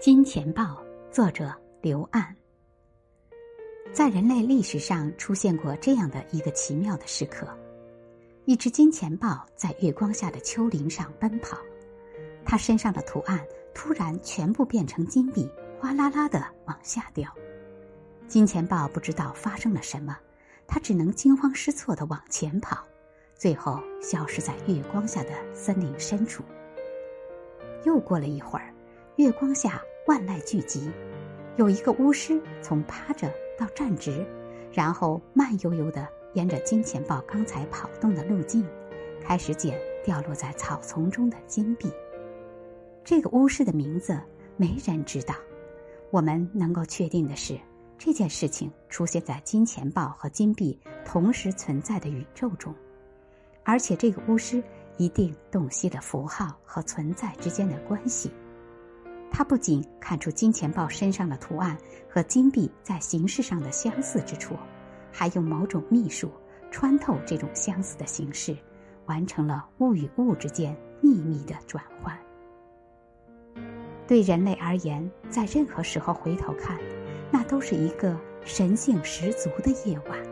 金钱豹，作者刘岸。在人类历史上出现过这样的一个奇妙的时刻：一只金钱豹在月光下的丘陵上奔跑，它身上的图案突然全部变成金币，哗啦啦的往下掉。金钱豹不知道发生了什么，它只能惊慌失措的往前跑，最后消失在月光下的森林深处。又过了一会儿，月光下。万籁俱寂，有一个巫师从趴着到站直，然后慢悠悠的沿着金钱豹刚才跑动的路径，开始捡掉落在草丛中的金币。这个巫师的名字没人知道。我们能够确定的是，这件事情出现在金钱豹和金币同时存在的宇宙中，而且这个巫师一定洞悉了符号和存在之间的关系。他不仅看出金钱豹身上的图案和金币在形式上的相似之处，还用某种秘术穿透这种相似的形式，完成了物与物之间秘密的转换。对人类而言，在任何时候回头看，那都是一个神性十足的夜晚。